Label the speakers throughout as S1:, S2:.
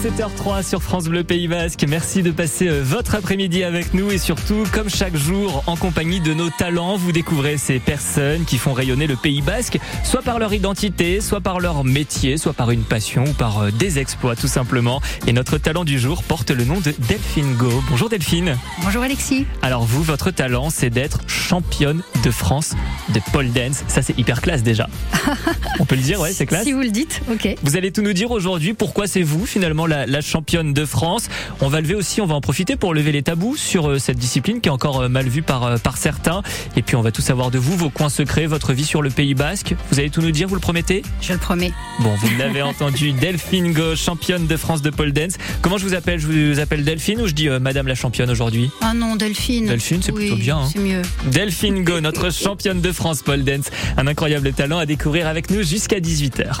S1: 17h03 sur France Bleu Pays Basque. Merci de passer euh, votre après-midi avec nous et surtout, comme chaque jour, en compagnie de nos talents, vous découvrez ces personnes qui font rayonner le Pays Basque, soit par leur identité, soit par leur métier, soit par une passion ou par euh, des exploits tout simplement. Et notre talent du jour porte le nom de Delphine Go. Bonjour Delphine.
S2: Bonjour Alexis.
S1: Alors vous, votre talent, c'est d'être championne de France de pole dance. Ça, c'est hyper classe déjà. On peut le dire, ouais, c'est classe.
S2: Si vous le dites, ok.
S1: Vous allez tout nous dire aujourd'hui pourquoi c'est vous finalement la, la, championne de France. On va lever aussi, on va en profiter pour lever les tabous sur euh, cette discipline qui est encore euh, mal vue par, euh, par certains. Et puis on va tout savoir de vous, vos coins secrets, votre vie sur le Pays Basque. Vous allez tout nous dire, vous le promettez?
S2: Je le promets.
S1: Bon, vous l'avez entendu, Delphine Go, championne de France de pole dance. Comment je vous appelle? Je vous appelle Delphine ou je dis Madame la championne aujourd'hui?
S2: Ah non, Delphine.
S1: Delphine, c'est
S2: oui,
S1: plutôt bien. Hein.
S2: C'est mieux.
S1: Delphine Go, notre championne de France pole dance. Un incroyable talent à découvrir avec nous jusqu'à 18h.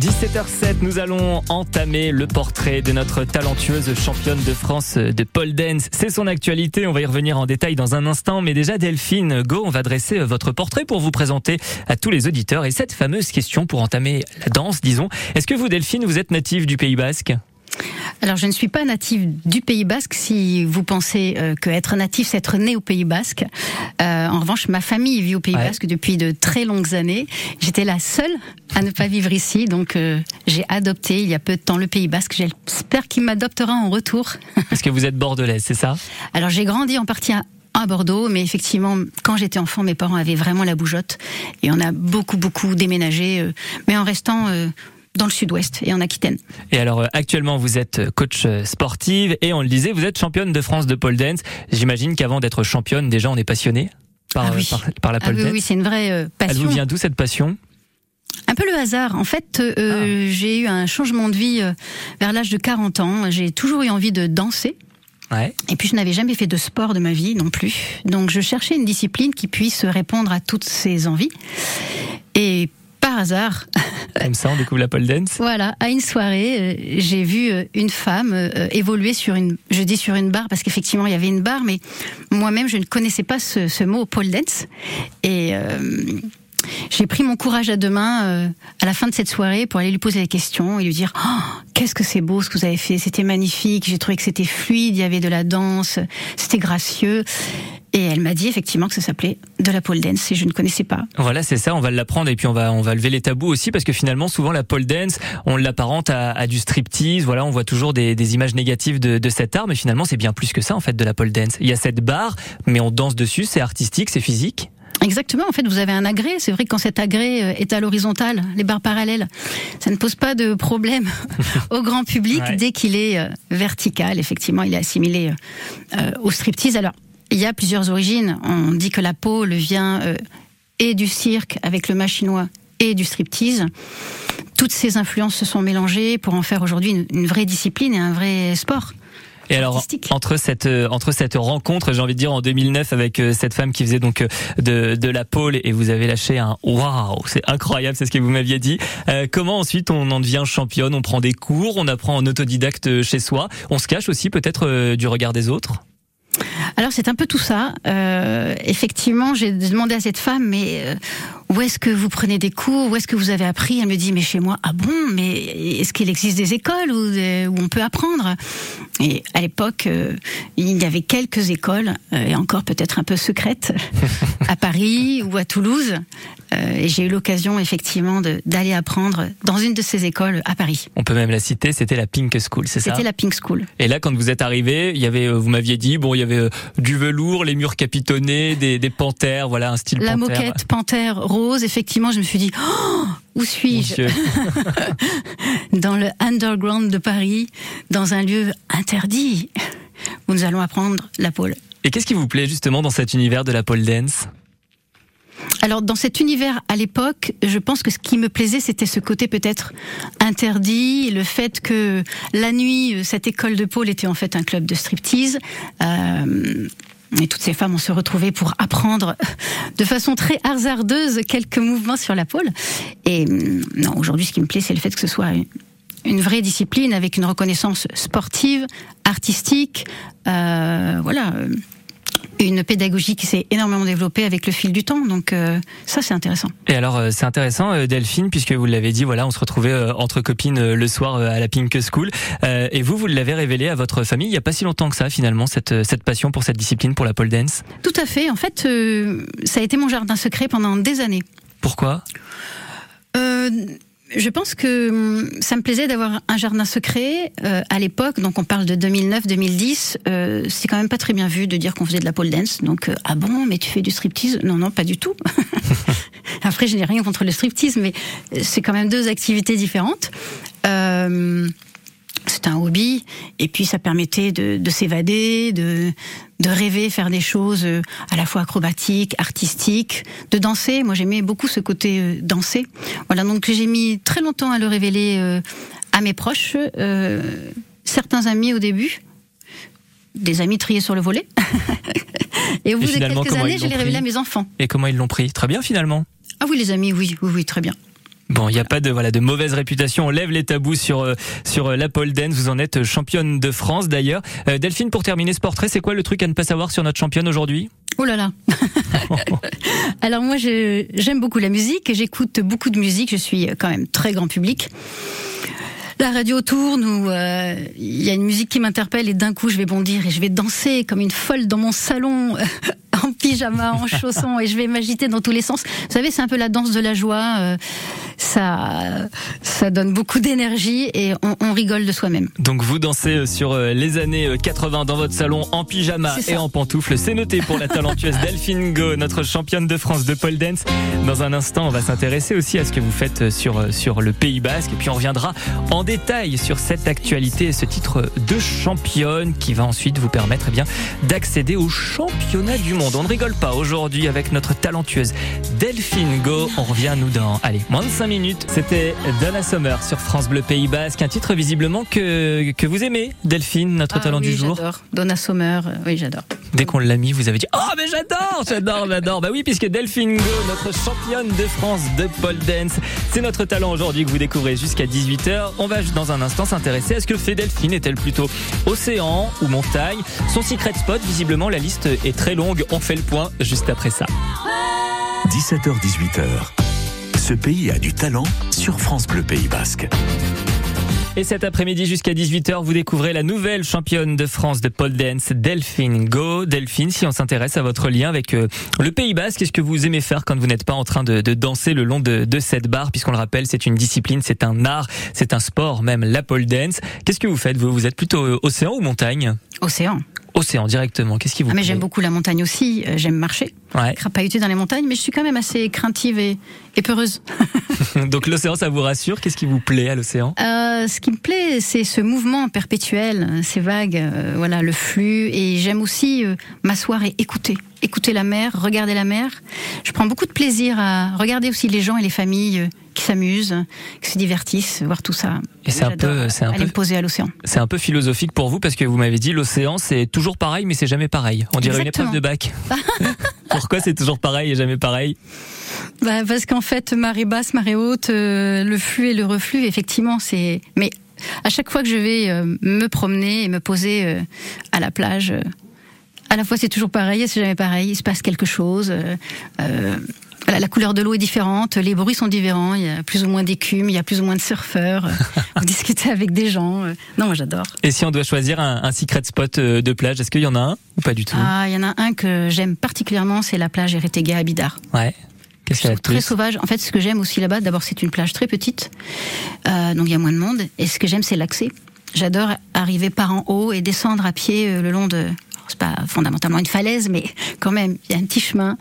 S1: 17h07, nous allons entamer le portrait de notre talentueuse championne de France de pole dance. C'est son actualité, on va y revenir en détail dans un instant, mais déjà Delphine Go, on va dresser votre portrait pour vous présenter à tous les auditeurs et cette fameuse question pour entamer la danse, disons. Est-ce que vous Delphine, vous êtes native du Pays Basque?
S2: Alors, je ne suis pas native du Pays Basque. Si vous pensez euh, que être natif, c'est être né au Pays Basque. Euh, en revanche, ma famille vit au Pays ouais. Basque depuis de très longues années. J'étais la seule à ne pas vivre ici, donc euh, j'ai adopté il y a peu de temps le Pays Basque. J'espère qu'il m'adoptera en retour.
S1: Parce que vous êtes bordelaise, c'est ça?
S2: Alors, j'ai grandi en partie à à Bordeaux, mais effectivement, quand j'étais enfant, mes parents avaient vraiment la bougeotte et on a beaucoup, beaucoup déménagé, mais en restant dans le sud-ouest et en Aquitaine.
S1: Et alors actuellement vous êtes coach sportive et on le disait vous êtes championne de France de pole dance. J'imagine qu'avant d'être championne déjà on est passionné par,
S2: ah oui.
S1: par, par, la pole
S2: ah oui,
S1: dance.
S2: Oui, c'est une vraie euh, passion.
S1: Elle vous vient d'où cette passion?
S2: Un peu le hasard. En fait, euh, ah. j'ai eu un changement de vie euh, vers l'âge de 40 ans. J'ai toujours eu envie de danser.
S1: Ouais.
S2: Et puis je n'avais jamais fait de sport de ma vie non plus. Donc je cherchais une discipline qui puisse répondre à toutes ces envies. Et par hasard.
S1: Comme ça, on découvre la pole dance.
S2: Voilà, à une soirée, euh, j'ai vu euh, une femme euh, évoluer sur une, je dis sur une barre parce qu'effectivement il y avait une barre, mais moi-même je ne connaissais pas ce, ce mot pole dance. Et euh, j'ai pris mon courage à deux mains euh, à la fin de cette soirée pour aller lui poser des questions et lui dire oh, qu'est-ce que c'est beau ce que vous avez fait, c'était magnifique, j'ai trouvé que c'était fluide, il y avait de la danse, c'était gracieux. Et elle m'a dit effectivement que ça s'appelait de la pole dance et je ne connaissais pas.
S1: Voilà, c'est ça, on va l'apprendre et puis on va on va lever les tabous aussi parce que finalement souvent la pole dance, on l'apparente à, à, du striptease, voilà, on voit toujours des, des images négatives de, de cet art mais finalement c'est bien plus que ça en fait de la pole dance. Il y a cette barre mais on danse dessus, c'est artistique, c'est physique.
S2: Exactement. En fait, vous avez un agrès. C'est vrai que quand cet agrès est à l'horizontale, les barres parallèles, ça ne pose pas de problème au grand public
S1: Ouais.
S2: dès qu'il est euh, vertical. Effectivement, il est assimilé euh, au striptease. Alors, il y a plusieurs origines. On dit que la pole vient euh, et du cirque avec le machinois et du striptease. Toutes ces influences se sont mélangées pour en faire aujourd'hui une, une vraie discipline et un vrai sport.
S1: Et alors entre cette euh, entre cette rencontre, j'ai envie de dire en 2009 avec euh, cette femme qui faisait donc de de la pole et vous avez lâché un waouh, c'est incroyable, c'est ce que vous m'aviez dit. Euh, comment ensuite on en devient championne? On prend des cours, on apprend en autodidacte chez soi, on se cache aussi peut-être du regard des autres?
S2: Alors c'est un peu tout ça. Euh, effectivement, j'ai demandé à cette femme, mais euh, où est-ce que vous prenez des cours? Où est-ce que vous avez appris? Elle me dit, mais chez moi. Ah bon? Mais est-ce qu'il existe des écoles où, où on peut apprendre? Et à l'époque, euh, il y avait quelques écoles, euh, et encore peut-être un peu secrètes, à Paris ou à Toulouse. Euh, et j'ai eu l'occasion effectivement d'aller apprendre dans une de ces écoles à Paris.
S1: On peut même la citer, c'était la Pink School, c'est ça?
S2: C'était la Pink School.
S1: Et là, quand vous êtes arrivé, il y avait, euh, vous m'aviez dit, bon, il y avait euh, du velours, les murs capitonnés, des, des panthères, voilà, un style
S2: La
S1: panthère.
S2: moquette panthère rose, effectivement, je me suis dit, oh, où suis-je. Dans le underground de Paris, dans un lieu interdit, où nous allons apprendre la pole.
S1: Et qu'est-ce qui vous plaît justement dans cet univers de la pole dance?
S2: Alors, dans cet univers à l'époque, je pense que ce qui me plaisait, c'était ce côté peut-être interdit, le fait que la nuit, euh, cette école de pole était en fait un club de striptease. Euh, et toutes ces femmes ont se retrouvé pour apprendre de façon très hasardeuse quelques mouvements sur la pole. Et hum, non, aujourd'hui, ce qui me plaît, c'est le fait que ce soit une- vraie discipline avec une reconnaissance sportive, artistique, euh, voilà, euh, une pédagogie qui s'est énormément développée avec le fil du temps. Donc ça, c'est intéressant.
S1: Et alors, c'est intéressant, Delphine, puisque vous l'avez dit, voilà, on se retrouvait entre copines le soir à la Pink School. et vous, vous l'avez révélé à votre famille il n'y a pas si longtemps que ça, finalement, cette, cette passion pour cette discipline, pour la pole dance.
S2: Tout à fait. En fait, ça a été mon jardin secret pendant des années.
S1: Pourquoi?
S2: Euh, je pense que hum, ça me plaisait d'avoir un jardin secret euh, à l'époque. Donc on parle de 2009-2010. Euh, c'est quand même pas très bien vu de dire qu'on faisait de la pole dance. Donc ah bon, mais tu fais du striptease? Non, non, pas du tout. Après, je n'ai rien contre le striptease, mais c'est quand même deux activités différentes c'est un hobby et puis ça permettait de, s'évader, de, de rêver, faire des choses euh, à la fois acrobatiques, artistiques, de danser. Moi j'aimais beaucoup ce côté euh, danser. Voilà donc j'ai mis très longtemps à le révéler euh, à mes proches, certains amis au début, des amis triés sur le volet. et au bout de quelques années, je l'ai révélé à mes enfants.
S1: Et comment ils l'ont pris? Très bien finalement.
S2: Ah oui les amis, oui, oui, oui, très bien.
S1: Bon, il n'y a pas de voilà de mauvaise réputation. On lève les tabous sur euh, sur euh, la pole dance. Vous en êtes championne de France d'ailleurs. Euh, Delphine, pour terminer ce portrait, c'est quoi le truc à ne pas savoir sur notre championne aujourd'hui?
S2: Oh là là. Alors moi, j'aime beaucoup la musique. J'écoute beaucoup de musique. Je suis quand même très grand public la radio tourne ou il y a une musique qui m'interpelle et d'un coup je vais bondir et je vais danser comme une folle dans mon salon en pyjama, en chaussons et je vais m'agiter dans tous les sens. Vous savez, c'est un peu la danse de la joie ça, ça donne beaucoup d'énergie et on, rigole de soi-même.
S1: Donc vous dansez euh, sur euh, les années 80 euh, dans votre salon en pyjama et en pantoufles. C'est noté pour la talentueuse Delphine Go, notre championne de France de pole dance. Dans un instant, on va s'intéresser aussi à ce que vous faites sur, sur le Pays Basque et puis on reviendra en détail sur cette actualité et ce titre de championne qui va ensuite vous permettre eh bien d'accéder au championnat du monde. On ne rigole pas aujourd'hui avec notre talentueuse Delphine Go. On revient nous dans, allez, moins de 5 minutes. C'était Donna Summer sur France Bleu Pays Basque, un titre visiblement que, que vous aimez, Delphine, notre
S2: ah
S1: talent
S2: du
S1: jour.
S2: J'adore. Donna Summer, euh, oui, j'adore.
S1: Dès qu'on l'a mis, vous avez dit Oh, mais j'adore, j'adore, j'adore. Bah oui, puisque Delphine Go, notre championne de France de pole dance, c'est notre talent aujourd'hui que vous découvrez jusqu'à 18h. On va dans un instant s'intéresser à ce que fait Delphine. Est-elle plutôt océan ou montagne? Son secret spot, visiblement, la liste est très longue. On fait le point juste après ça.
S3: 17h-18h. Ce pays a du talent sur France Bleu Pays Basque.
S1: Et cet après-midi jusqu'à 18h, vous découvrez la nouvelle championne de France de pole dance, Delphine Go. Delphine, si on s'intéresse à votre lien avec euh, le Pays Basque, qu'est-ce que vous aimez faire quand vous n'êtes pas en train de, danser le long de, de cette barre? Puisqu'on le rappelle, c'est une discipline, c'est un art, c'est un sport même, la pole dance. Qu'est-ce que vous faites? Vous Vous êtes plutôt euh, océan ou montagne?
S2: Océan.
S1: Océan directement. Qu'est-ce qui vous ah,
S2: mais j'aime beaucoup la montagne aussi. Euh, j'aime marcher, ouais. crapahuter dans les montagnes, mais je suis quand même assez craintive et, peureuse.
S1: Donc l'océan, ça vous rassure? Qu'est-ce qui vous plaît à l'océan?
S2: Euh, Ce qui me plaît, c'est ce mouvement perpétuel, ces vagues, euh, voilà, le flux. Et j'aime aussi m'asseoir et écouter écouter la mer, regarder la mer. Je prends beaucoup de plaisir à regarder aussi les gens et les familles qui s'amusent, qui se divertissent, voir tout ça.
S1: Et c'est un peu, c'est un
S2: peu poser à l'océan.
S1: C'est un peu philosophique pour vous parce que vous m'avez dit l'océan c'est toujours pareil mais c'est jamais pareil. On dirait une épreuve de bac. Pourquoi c'est toujours pareil et jamais pareil?
S2: Bah parce qu'en fait marée basse, marée haute, euh, le flux et le reflux effectivement c'est. Mais à chaque fois que je vais euh, me promener et me poser euh, à la plage à la fois c'est toujours pareil et c'est jamais pareil. Il se passe quelque chose. Euh, euh, la couleur de l'eau est différente, les bruits sont différents. Il y a plus ou moins d'écume, il y a plus ou moins de surfeurs. vous discutez avec des gens. Euh. Non, moi j'adore.
S1: Et si on doit choisir un, secret spot de plage, est-ce qu'il y en a un ou pas du tout?
S2: Ah, il y en a un que j'aime particulièrement, c'est la plage Eretega à Bidar.
S1: Ouais.
S2: Qu'est-ce qu'il y a Très sauvage. En fait, ce que j'aime aussi là-bas, d'abord, c'est une plage très petite, donc il y a moins de monde. Et ce que j'aime, c'est l'accès. J'adore arriver par en haut et descendre à pied le long de c'est pas fondamentalement une falaise, mais quand même, il y a un petit chemin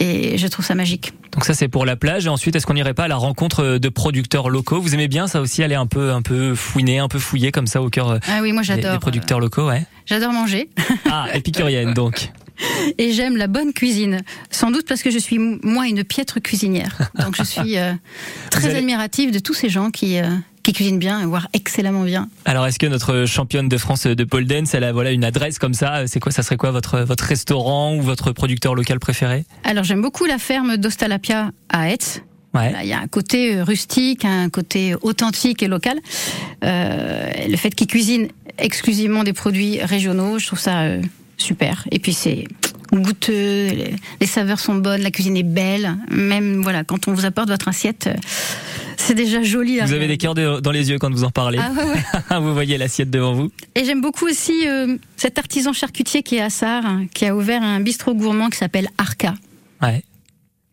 S2: et je trouve ça magique.
S1: Donc ça c'est pour la plage et ensuite est-ce qu'on n'irait pas à la rencontre de producteurs locaux? Vous aimez bien ça aussi aller un peu un peu fouiner, un peu fouiller comme ça au cœur euh,
S2: ah oui, moi j'adore.
S1: Des, producteurs locaux, ouais.
S2: J'adore manger.
S1: Ah, épicurienne donc.
S2: Et j'aime la bonne cuisine, sans doute parce que je suis moi une piètre cuisinière. Donc je suis euh, très admirative de tous ces gens qui euh, qui cuisine bien, voire excellemment bien.
S1: Alors, est-ce que notre championne de France de pole dance, elle a voilà une adresse comme ça? C'est quoi Ça serait quoi votre votre restaurant ou votre producteur local préféré?
S2: Alors, j'aime beaucoup la ferme d'Ostalapia à Etz. Ouais. Il y a un côté rustique, un côté authentique et local. Euh, le fait qu'ils cuisinent exclusivement des produits régionaux, je trouve ça euh, super. Et puis c'est goûteux, les, saveurs sont bonnes, la cuisine est belle. Même voilà, quand on vous apporte votre assiette, c'est déjà joli.
S1: Vous avez des cœurs dans les yeux quand vous en parlez. Ah, vous voyez l'assiette devant vous.
S2: Et j'aime beaucoup aussi euh, cet artisan charcutier qui est à Sarre, qui a ouvert un bistrot gourmand qui s'appelle Arca.
S1: Ouais.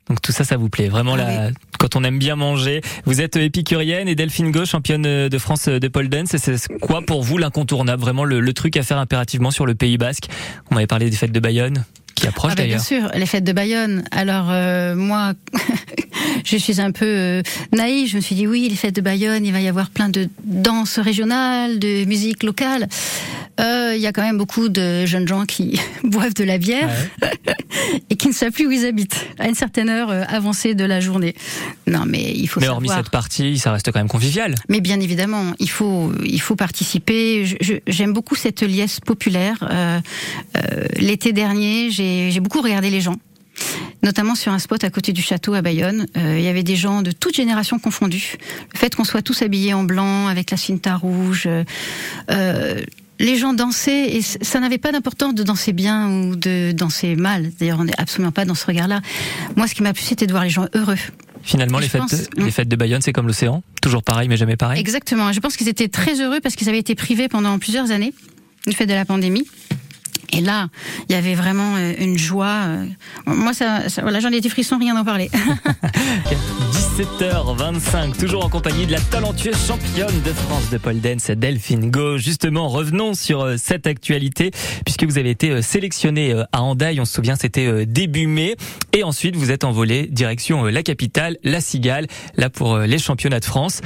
S1: Donc tout ça, ça vous plaît vraiment ah quand on aime bien manger. Vous êtes épicurienne et Delphine Gauche, championne de France de pole dance. C'est quoi pour vous l'incontournable, vraiment le, truc à faire impérativement sur le Pays Basque? On m'avait parlé des fêtes de Bayonne qui ah bah, d'ailleurs.
S2: Bien sûr, les fêtes de Bayonne. Alors euh, moi, je suis un peu euh, naïve. Je me suis dit oui, les fêtes de Bayonne, il va y avoir plein de danses régionales, de musique locale. Euh, il y a quand même beaucoup de jeunes gens qui boivent de la bière et qui ne savent plus où ils habitent à une certaine heure euh, avancée de la journée. Non, mais il faut.
S1: Mais hormis cette partie, ça reste quand même convivial.
S2: Mais bien évidemment, il faut il faut participer. J'aime beaucoup cette liesse populaire. Euh, l'été dernier, j'ai beaucoup regardé les gens notamment sur un spot à côté du château à Bayonne. il y avait des gens de toutes générations confondues. Le fait qu'on soit tous habillés en blanc avec la cinta rouge, euh, les gens dansaient et ça n'avait pas d'importance de danser bien ou de danser mal. D'ailleurs, on n'est absolument pas dans ce regard-là. Moi, ce qui m'a plu, c'était de voir les gens heureux.
S1: Finalement, les fêtes, les fêtes de Bayonne, c'est comme l'océan, toujours pareil, mais jamais pareil.
S2: Exactement. Je pense qu'ils étaient très heureux parce qu'ils avaient été privés pendant plusieurs années du fait de la pandémie. Et là, il y avait vraiment euh, une joie. Euh, moi, ça, voilà, j'en ai des frissons, rien d'en parler.
S1: 17h25, toujours en compagnie de la talentueuse championne de France de pole dance, Delphine Go. Justement, revenons sur euh, cette actualité, puisque vous avez été sélectionnée à Andaille, on se souvient, c'était début mai. Et ensuite, vous êtes envolé direction la capitale, la Cigale, là pour les championnats de France.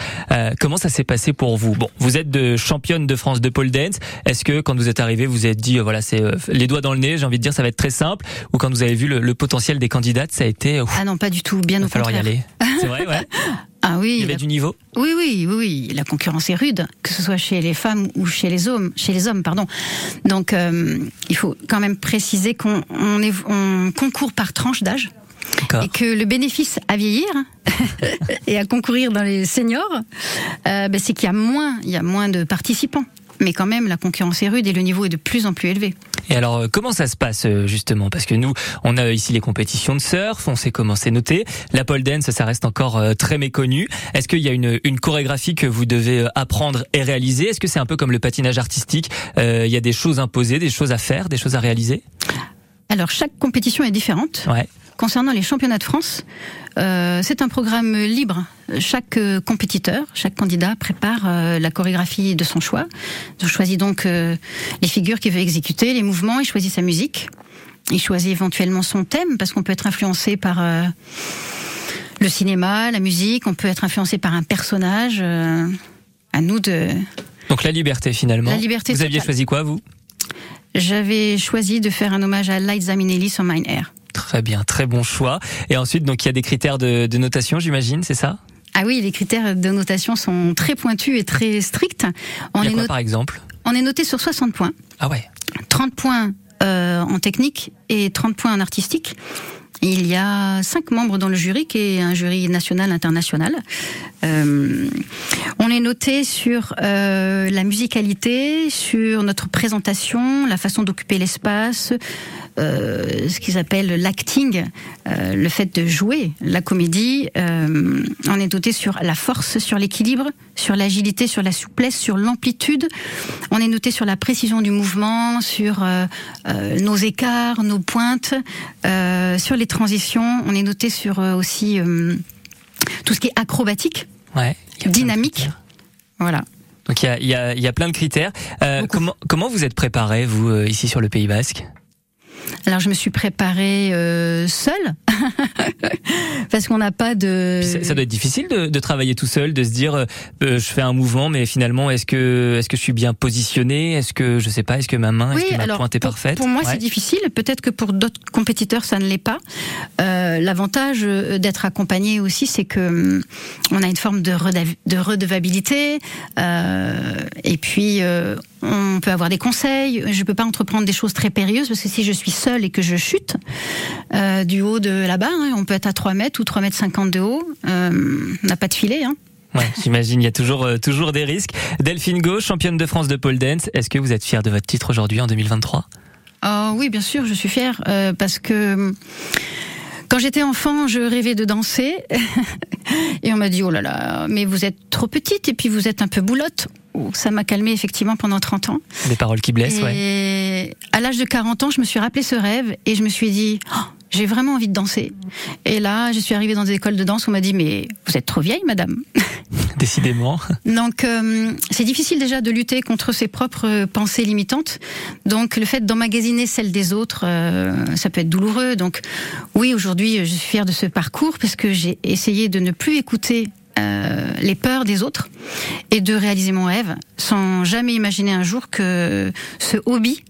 S1: comment ça s'est passé pour vous? Bon, vous êtes de championne de France de pole dance. Est-ce que quand vous êtes arrivé, vous êtes dit, voilà, c'est les doigts dans le nez, j'ai envie de dire, ça va être très simple? Ou quand vous avez vu le, potentiel des candidates, ça a été.
S2: ah non, pas du tout. Bien au
S1: falloir
S2: y
S1: aller. C'est vrai, ouais.
S2: Ah oui.
S1: Il y avait du niveau.
S2: Oui, oui, oui, La concurrence est rude, que ce soit chez les femmes ou chez les hommes. Chez les hommes, pardon. Donc, euh, il faut quand même préciser qu'on on, concourt par tranche d'âge. Et que le bénéfice à vieillir et à concourir dans les seniors, euh, ben, c'est qu'il y a moins, il y a moins de participants mais quand même la concurrence est rude et le niveau est de plus en plus élevé.
S1: Et alors euh, comment ça se passe euh, justement? Parce que nous, on a ici les compétitions de surf, on sait comment c'est noté. La pole dance, ça reste encore euh, très méconnu. Est-ce qu'il y a une, une chorégraphie que vous devez apprendre et réaliser? Est-ce que c'est un peu comme le patinage artistique? Il y a des choses imposées, des choses à faire, des choses à réaliser?
S2: Alors chaque compétition est différente.
S1: Ouais.
S2: Concernant les championnats de France, euh, c'est un programme libre. Chaque euh, compétiteur, chaque candidat prépare euh, la chorégraphie de son choix. Il choisit donc les figures qu'il veut exécuter, les mouvements, il choisit sa musique. Il choisit éventuellement son thème parce qu'on peut être influencé par le cinéma, la musique, on peut être influencé par un personnage. à nous de.
S1: Donc la liberté finalement.
S2: La liberté.
S1: Vous aviez choisi quoi vous?
S2: J'avais choisi de faire un hommage à Liza Minnelli sur Mine Air.
S1: Très bien, très bon choix. Et ensuite, donc il y a des critères de, notation, j'imagine, c'est ça?
S2: Ah oui, les critères de notation sont très pointus et très stricts.
S1: On il y a quoi, par exemple?
S2: On est noté sur 60 points.
S1: Ah ouais.
S2: 30 points euh, en technique et 30 points en artistique. Il y a cinq membres dans le jury, qui est un jury national international. Euh, on est noté sur euh, la musicalité, sur notre présentation, la façon d'occuper l'espace, euh, ce qu'ils appellent l'acting, le fait de jouer la comédie. On est noté sur la force, sur l'équilibre, sur l'agilité, sur la souplesse, sur l'amplitude. On est noté sur la précision du mouvement, sur nos écarts, nos pointes, sur les transitions. On est noté sur aussi tout ce qui est acrobatique,
S1: ouais,
S2: dynamique. Voilà.
S1: Donc il y a, y, a, y a, plein de critères. comment, comment vous êtes préparé, vous, ici sur le Pays Basque?
S2: Alors je me suis préparée euh, seule parce qu'on n'a pas de.
S1: Ça, doit être difficile de, de, travailler tout seul, de se dire euh, euh, je fais un mouvement, mais finalement est-ce que est-ce que je suis bien positionné Est-ce que je sais pas Est-ce que ma main, est-ce que ma pointe est parfaite?
S2: Pour moi c'est difficile. Peut-être que pour d'autres compétiteurs ça ne l'est pas. Euh, L'avantage d'être accompagné aussi, c'est que hum, on a une forme de, de redevabilité et puis on peut avoir des conseils. Je peux pas entreprendre des choses très périlleuses parce que si je suis seule et que je chute euh, du haut de là-bas, hein, on peut être à 3 mètres ou 3 mètres 50 de haut. Euh, on n'a pas de filet. Hein.
S1: Ouais, j'imagine, il y a toujours, euh, toujours des risques. Delphine Go, championne de France de pole dance, est-ce que vous êtes fière de votre titre aujourd'hui en 2023
S2: Oh oui, bien sûr, je suis fière parce que quand j'étais enfant, je rêvais de danser et on m'a dit oh là là, mais vous êtes trop petite et puis vous êtes un peu boulotte. Oh, ça m'a calmé effectivement pendant 30 ans.
S1: Des paroles qui blessent,
S2: et
S1: ouais.
S2: à l'âge de 40 ans, je me suis rappelé ce rêve et je me suis dit oh, j'ai vraiment envie de danser. Et là, je suis arrivée dans des écoles de danse où on m'a dit mais vous êtes trop vieille, madame.
S1: Décidément.
S2: Donc euh, c'est difficile déjà de lutter contre ses propres pensées limitantes. Donc le fait d'emmagasiner celles des autres, euh, ça peut être douloureux. Donc oui, aujourd'hui, je suis fière de ce parcours parce que j'ai essayé de ne plus écouter euh, les peurs des autres et de réaliser mon rêve sans jamais imaginer un jour que ce hobby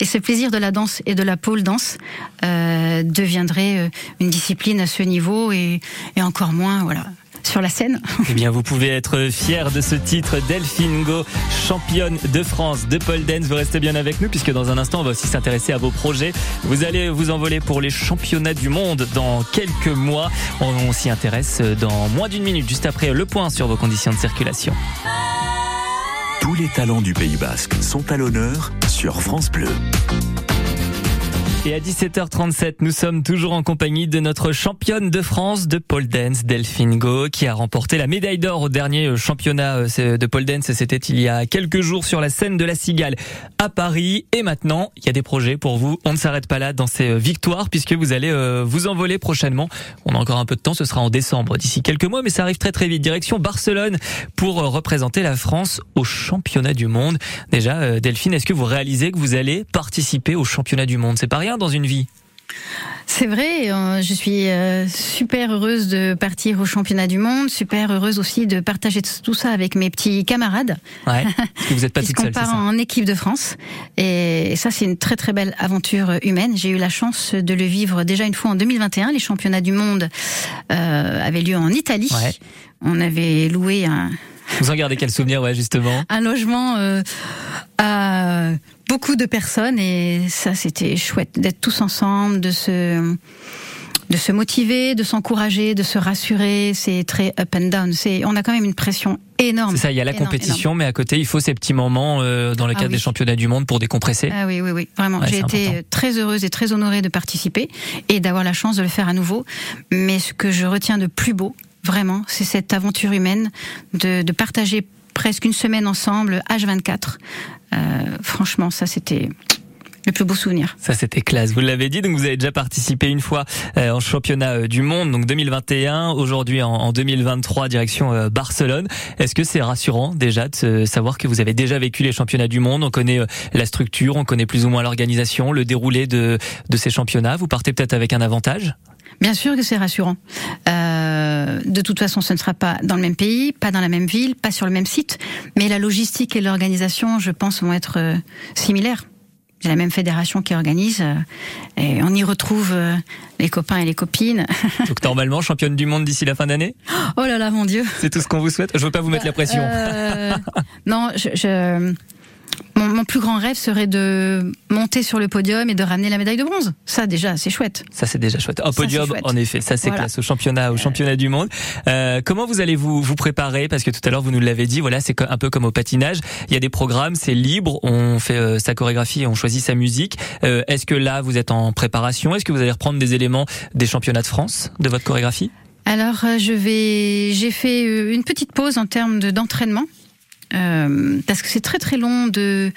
S2: et ce plaisir de la danse et de la pole danse euh, deviendrait euh, une discipline à ce niveau et, et encore moins voilà sur la scène.
S1: Eh bien, vous pouvez être fier de ce titre, Delphine Go, championne de France de pole dance. Vous restez bien avec nous puisque dans un instant, on va aussi s'intéresser à vos projets. Vous allez vous envoler pour les championnats du monde dans quelques mois. On s'y intéresse dans moins d'une minute, juste après le point sur vos conditions de circulation.
S3: Tous les talents du Pays Basque sont à l'honneur sur France Bleu.
S1: Et à 17h37, nous sommes toujours en compagnie de notre championne de France de pole dance, Delphine Go, qui a remporté la médaille d'or au dernier championnat euh, de pole dance. C'était il y a quelques jours sur la scène de la Cigale à Paris. Et maintenant, il y a des projets pour vous. On ne s'arrête pas là dans ces euh, victoires puisque vous allez euh, vous envoler prochainement. On a encore un peu de temps, ce sera en décembre d'ici quelques mois, mais ça arrive très très vite. Direction Barcelone pour représenter la France au championnat du monde. Déjà, Delphine, est-ce que vous réalisez que vous allez participer au championnat du monde? C'est pas rien dans une vie.
S2: C'est vrai, je suis euh, super heureuse de partir au championnat du monde, super heureuse aussi de partager tout ça avec mes petits camarades.
S1: Ouais, parce que vous n'êtes pas toute seule,
S2: part en équipe de France. Et ça, c'est une très très belle aventure humaine. J'ai eu la chance de le vivre déjà une fois en 2021. Les championnats du monde euh, avaient lieu en Italie.
S1: Ouais.
S2: On avait loué un...
S1: Vous en gardez quel souvenir, ouais, justement
S2: Un logement euh, à beaucoup de personnes et ça c'était chouette d'être tous ensemble, de se de se motiver, de s'encourager, de se rassurer. C'est très up and down. C'est, on a quand même une pression énorme.
S1: C'est ça, il y a la
S2: énorme,
S1: compétition,
S2: énorme.
S1: mais à côté, il faut ces petits moments euh, dans le
S2: Ah
S1: cadre
S2: oui.
S1: des championnats du monde pour décompresser.
S2: Ah oui, oui, oui, vraiment.
S1: Ouais,
S2: J'ai été
S1: important.
S2: très heureuse et très honorée de participer et d'avoir la chance de le faire à nouveau. Mais ce que je retiens de plus beau, vraiment, c'est cette aventure humaine de, de partager presque une semaine ensemble, H24. Euh, franchement, ça c'était le plus beau souvenir.
S1: Ça c'était classe, vous l'avez dit, donc vous avez déjà participé une fois euh, en championnat euh, du monde, donc 2021, aujourd'hui en, en 2023 direction euh, Barcelone. Est-ce que c'est rassurant déjà de savoir que vous avez déjà vécu les championnats du monde, on connaît la structure, on connaît plus ou moins l'organisation, le déroulé de, de ces championnats, vous partez peut-être avec un avantage?
S2: Bien sûr que c'est rassurant. Euh, de toute façon, ce ne sera pas dans le même pays, pas dans la même ville, pas sur le même site, mais la logistique et l'organisation, je pense, vont être euh, similaires. C'est la même fédération qui organise, euh, et on y retrouve euh, les copains et les copines.
S1: Donc normalement championne du monde d'ici la fin d'année?
S2: Oh là là, mon Dieu.
S1: C'est tout ce qu'on vous souhaite? Je veux pas vous mettre la pression.
S2: Non, je, je- mon, mon plus grand rêve serait de monter sur le podium et de ramener la médaille de bronze. Ça, déjà, c'est chouette.
S1: Ça c'est déjà chouette. Un podium,
S2: chouette.
S1: en effet, ça c'est
S2: Voilà.
S1: classe au championnat, au championnat du monde. Euh, comment vous allez vous vous préparer? Parce que tout à l'heure vous nous l'avez dit, voilà, c'est un peu comme au patinage. Il y a des programmes, c'est libre, on fait euh, sa chorégraphie, et on choisit sa musique. Euh, Est-ce que là vous êtes en préparation? Est-ce que vous allez reprendre des éléments des championnats de France de votre chorégraphie?
S2: Alors, je vais, j'ai fait une petite pause en termes de- d'entraînement. Euh, parce que c'est très très long de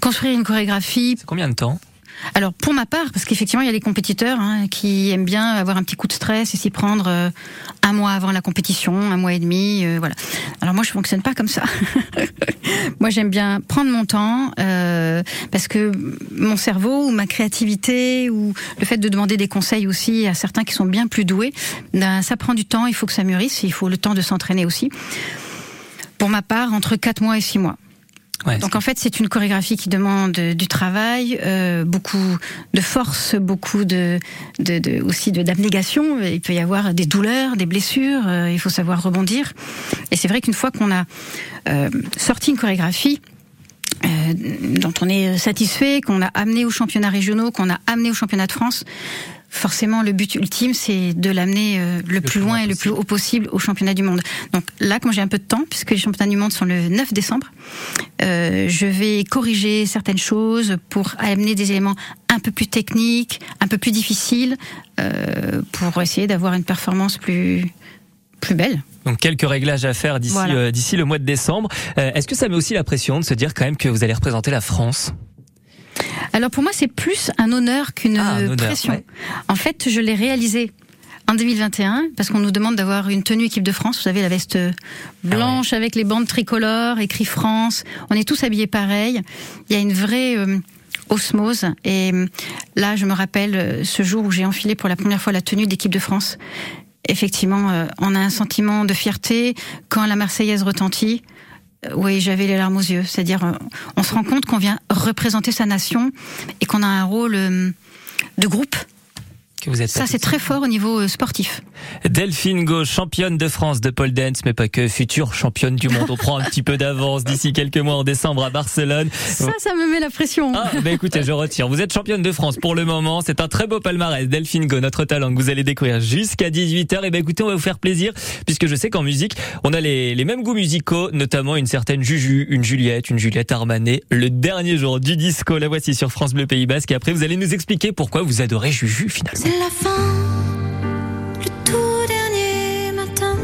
S2: construire une chorégraphie.
S1: Combien de temps?
S2: Alors pour ma part, parce qu'effectivement il y a des compétiteurs hein, qui aiment bien avoir un petit coup de stress et s'y prendre euh, un mois avant la compétition, un mois et demi, euh, voilà. Alors moi je fonctionne pas comme ça. moi j'aime bien prendre mon temps euh, parce que mon cerveau ou ma créativité ou le fait de demander des conseils aussi à certains qui sont bien plus doués, ben, ça prend du temps. Il faut que ça mûrisse, il faut le temps de s'entraîner aussi. Pour ma part, entre 4 mois et 6 mois.
S1: Ouais,
S2: Donc en fait, c'est une chorégraphie qui demande du travail, euh, beaucoup de force, beaucoup de, de, de- aussi de d'abnégation. Il peut y avoir des douleurs, des blessures. euh, il faut savoir rebondir. Et c'est vrai qu'une fois qu'on a euh, sorti une chorégraphie. euh, dont on est satisfait, qu'on a amené aux championnats régionaux, qu'on a amené aux championnats de France, forcément le but ultime c'est de l'amener euh, le, plus loin et le plus haut possible au championnat du monde. Donc là, comme j'ai un peu de temps, puisque les championnats du monde sont le 9 décembre, euh, je vais corriger certaines choses pour amener des éléments un
S4: peu plus techniques, un peu plus difficiles, euh, pour essayer d'avoir une performance plus plus belle.
S1: Donc quelques réglages à faire d'ici d'ici le mois de décembre. Est-ce que ça met aussi la pression de se dire quand même que vous allez représenter la France?
S4: Alors pour moi, c'est plus un honneur qu'une ah, pression. En fait, je l'ai réalisé en 2021 parce qu'on nous demande d'avoir une tenue équipe de France. Vous savez la veste ah blanche avec les bandes tricolores, écrit France. On est tous habillés pareil. Il y a une vraie euh, osmose. Et là, je me rappelle ce jour où j'ai enfilé pour la première fois la tenue d'équipe de France effectivement, euh, on a un sentiment de fierté quand la Marseillaise retentit. Euh, oui, j'avais les larmes aux yeux. C'est-à-dire, euh, on se rend compte qu'on vient représenter sa nation et qu'on a un rôle de groupe ça, c'est très fort au niveau euh, sportif.
S1: Delphine Gauche, championne de France de pole dance, mais pas que, future championne du monde. On prend un petit peu d'avance d'ici quelques mois en décembre à Barcelone.
S4: Ça, ça me met la pression.
S1: Ah, bah écoutez, je retire. Vous êtes championne de France pour le moment. C'est un très beau palmarès. Delphine Go, notre talent que vous allez découvrir jusqu'à 18h. Et ben écoutez, on va vous faire plaisir puisque je sais qu'en musique, on a les, les mêmes goûts musicaux, notamment une certaine Juju, une Juliette, une Juliette Armanet. Le dernier jour du disco, la voici sur France Bleu Pays Basque. Et après, vous allez nous expliquer pourquoi vous adorez Juju finalement.
S2: La fin. Le tout dernier matin,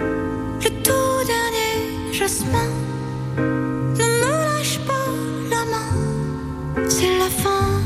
S2: le tout dernier jasmin. Ne me lâche pas la main, c'est la fin.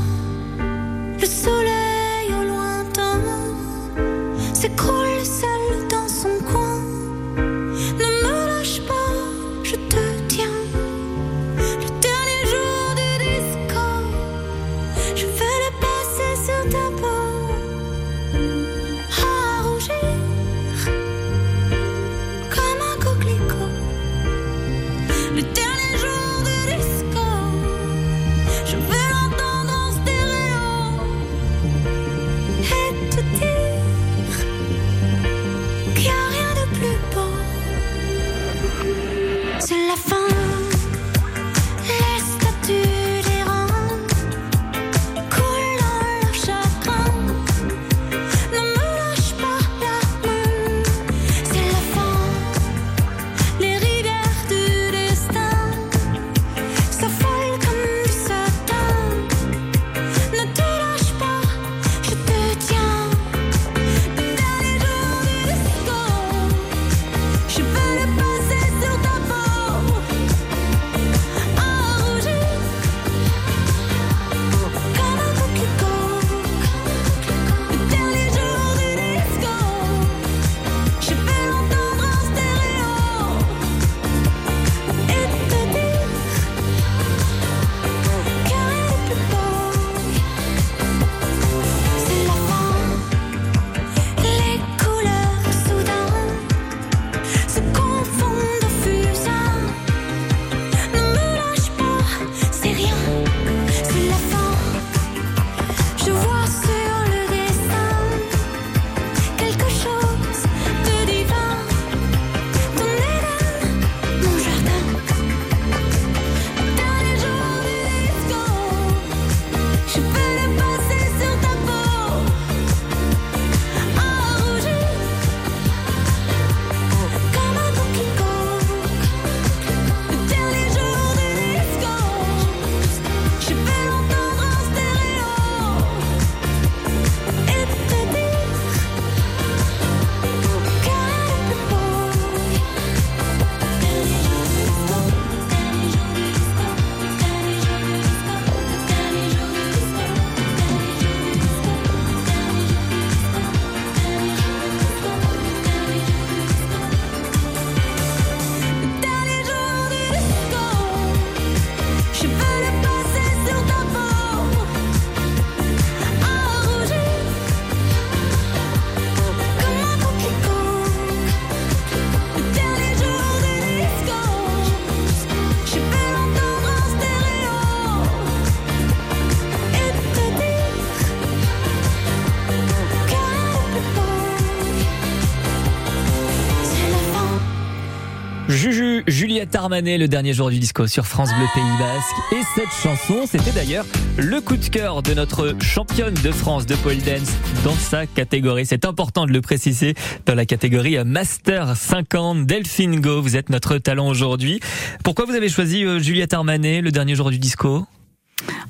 S1: Juliette Armanet, le dernier jour du disco sur France Bleu Pays Basque. Et cette chanson, c'était d'ailleurs le coup de cœur de notre championne de France de pole dance dans sa catégorie. C'est important de le préciser dans la catégorie Master 50. Delphine Go, vous êtes notre talent aujourd'hui. Pourquoi vous avez choisi euh, Juliette Armanet, le dernier jour du disco?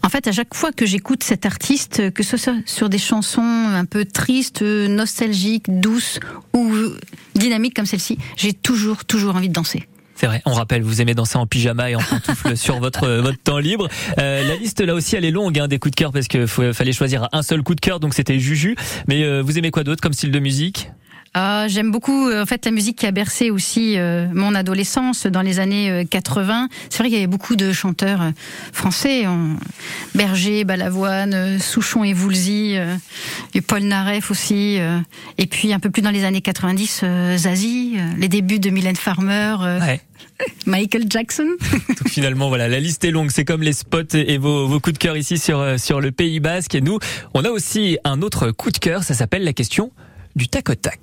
S2: En fait, à chaque fois que j'écoute cet artiste, que ce soit sur des chansons un peu tristes, nostalgiques, douces ou dynamiques comme celle-ci, j'ai toujours, toujours envie de danser.
S1: C'est vrai, on rappelle, vous aimez danser en pyjama et en pantoufle sur votre votre temps libre. Euh, la liste là aussi, elle est longue hein, des coups de cœur parce qu'il fallait choisir un seul coup de cœur, donc c'était Juju. Mais euh, vous aimez quoi d'autre comme style de musique?
S2: Ah, j'aime beaucoup euh, en fait la musique qui a bercé aussi euh, mon adolescence dans les années 80. Euh, C'est vrai qu'il y avait beaucoup de chanteurs français, Berger, Balavoine, Souchon et Voulzy, et Paul Naref aussi, et puis un peu plus dans les années 90, Zazie, les débuts de Mylène Farmer. Michael Jackson.
S1: Donc finalement, voilà, la liste est longue. C'est comme les spots et vos, vos coups de cœur ici sur, sur le Pays Basque. Et nous, on a aussi un autre coup de cœur. Ça s'appelle la question du tac au tac.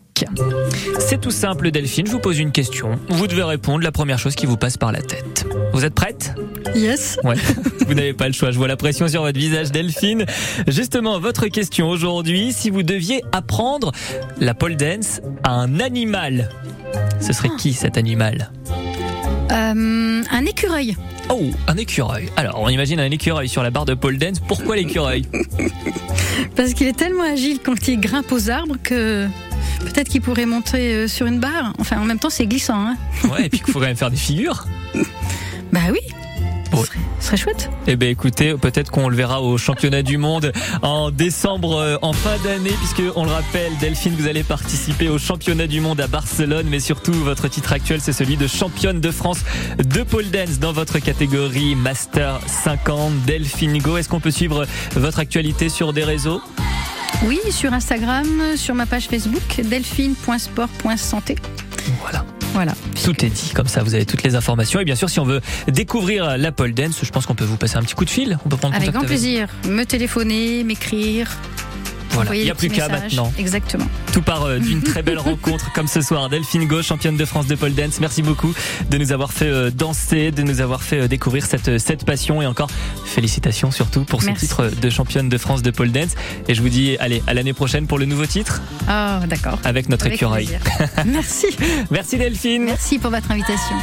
S1: C'est tout simple, Delphine. Je vous pose une question. Vous devez répondre la première chose qui vous passe par la tête. Vous êtes prête?
S2: Yes.
S1: Ouais. vous n'avez pas le choix. Je vois la pression sur votre visage, Delphine. Justement, votre question aujourd'hui, si vous deviez apprendre la pole dance à un animal, ce serait qui cet animal?
S2: Euh, Un écureuil.
S1: Oh, un écureuil. Alors, on imagine un écureuil sur la barre de pole dance. Pourquoi l'écureuil
S2: Parce qu'il est tellement agile quand il grimpe aux arbres que Peut-être qu'il pourrait monter euh, sur une barre. Enfin, en même temps, c'est glissant. Hein
S1: ouais, et puis qu'il faut quand même faire des figures.
S2: bah oui. Ce serait, chouette.
S1: Eh ben écoutez, peut-être qu'on le verra au championnat du monde en décembre, euh, en fin d'année, puisque on le rappelle, Delphine, vous allez participer au championnat du monde à Barcelone, mais surtout votre titre actuel, c'est celui de championne de France de pole dance dans votre catégorie Master 50. Delphine Go, est-ce qu'on peut suivre votre actualité sur des réseaux?
S2: Oui, sur Instagram, sur ma page Facebook, delphine.sport.santé.
S1: Voilà.
S2: Voilà.
S1: Tout est dit, comme ça vous avez toutes les informations. Et bien sûr, si on veut découvrir la pole dance, je pense qu'on peut vous passer un petit coup de fil. On peut prendre
S2: Avec grand plaisir. Me téléphoner, m'écrire.
S1: Voilà, il n'y a plus qu'à maintenant.
S2: Exactement.
S1: Tout part euh, d'une très belle rencontre comme ce soir. Delphine Go, championne de France de pole dance. Merci beaucoup de nous avoir fait euh, danser, de nous avoir fait euh, découvrir cette, cette passion et encore félicitations surtout pour ce titre de championne de France de pole dance. Et je vous dis, allez, à l'année prochaine pour le nouveau titre.
S2: Ah, d'accord.
S1: Avec notre écureuil.
S2: Merci.
S1: Merci Delphine.
S2: Merci pour votre invitation.